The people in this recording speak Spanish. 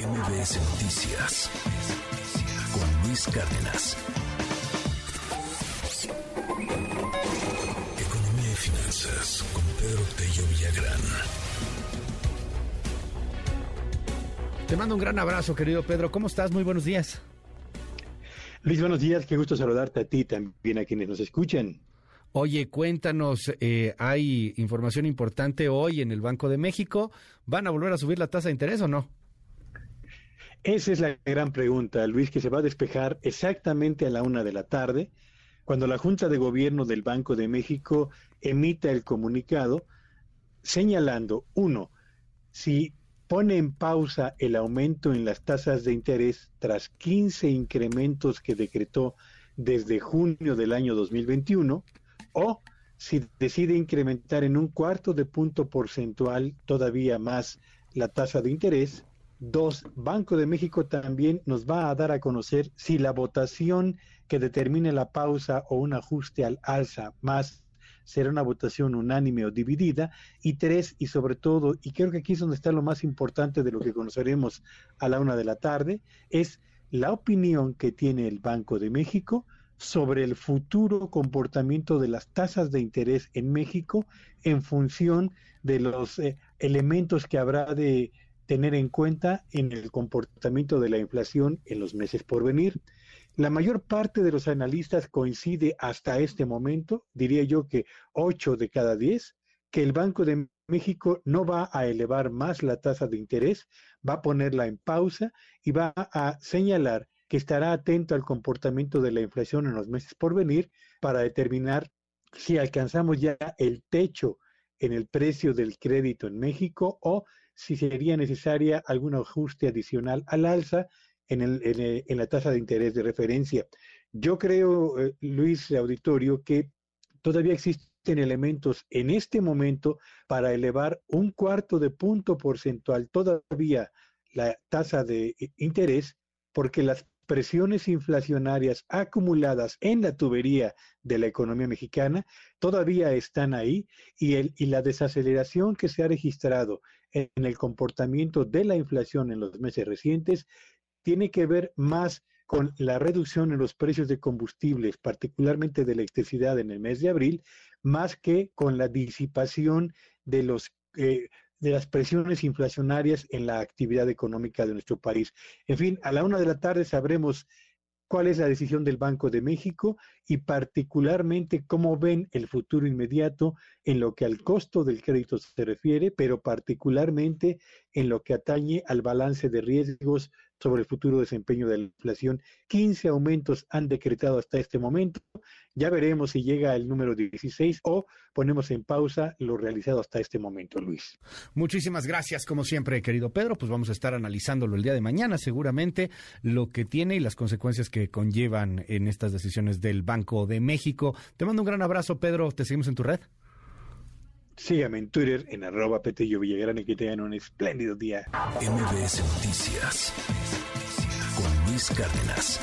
MBS Noticias con Luis Cárdenas. Economía y finanzas con Pedro Tello Villagrán. Te mando un gran abrazo, querido Pedro. ¿Cómo estás? Muy buenos días. Luis, buenos días. Qué gusto saludarte a ti también a quienes nos escuchan. Oye, cuéntanos, eh, hay información importante hoy en el Banco de México. ¿Van a volver a subir la tasa de interés o no? Esa es la gran pregunta, Luis, que se va a despejar exactamente a la una de la tarde, cuando la Junta de Gobierno del Banco de México emita el comunicado señalando, uno, si pone en pausa el aumento en las tasas de interés tras 15 incrementos que decretó desde junio del año 2021, o si decide incrementar en un cuarto de punto porcentual todavía más la tasa de interés. Dos, Banco de México también nos va a dar a conocer si la votación que determine la pausa o un ajuste al alza más será una votación unánime o dividida. Y tres, y sobre todo, y creo que aquí es donde está lo más importante de lo que conoceremos a la una de la tarde, es la opinión que tiene el Banco de México sobre el futuro comportamiento de las tasas de interés en México en función de los eh, elementos que habrá de tener en cuenta en el comportamiento de la inflación en los meses por venir. La mayor parte de los analistas coincide hasta este momento, diría yo que 8 de cada 10, que el Banco de México no va a elevar más la tasa de interés, va a ponerla en pausa y va a señalar que estará atento al comportamiento de la inflación en los meses por venir para determinar si alcanzamos ya el techo en el precio del crédito en México o si sería necesaria algún ajuste adicional al alza en, el, en, la tasa de interés de referencia. Yo creo, eh, Luis Auditorio, que todavía existen elementos en este momento para elevar un cuarto de punto porcentual todavía la tasa de interés, porque las presiones inflacionarias acumuladas en la tubería de la economía mexicana todavía están ahí y, el, y la desaceleración que se ha registrado en el comportamiento de la inflación en los meses recientes tiene que ver más con la reducción en los precios de combustibles, particularmente de electricidad en el mes de abril, más que con la disipación de los eh, de las presiones inflacionarias en la actividad económica de nuestro país. En fin, a la una de la tarde sabremos cuál es la decisión del Banco de México y particularmente cómo ven el futuro inmediato en lo que al costo del crédito se refiere, pero particularmente en lo que atañe al balance de riesgos sobre el futuro desempeño de la inflación. 15 aumentos han decretado hasta este momento. Ya veremos si llega el número 16 o ponemos en pausa lo realizado hasta este momento, Luis. Muchísimas gracias, como siempre, querido Pedro. Pues vamos a estar analizándolo el día de mañana, seguramente, lo que tiene y las consecuencias que conllevan en estas decisiones del Banco de México. Te mando un gran abrazo, Pedro. Te seguimos en tu red. Sígame en Twitter en arroba Petello Villagrán y que tengan un espléndido día. MBS Noticias con Luis Cárdenas.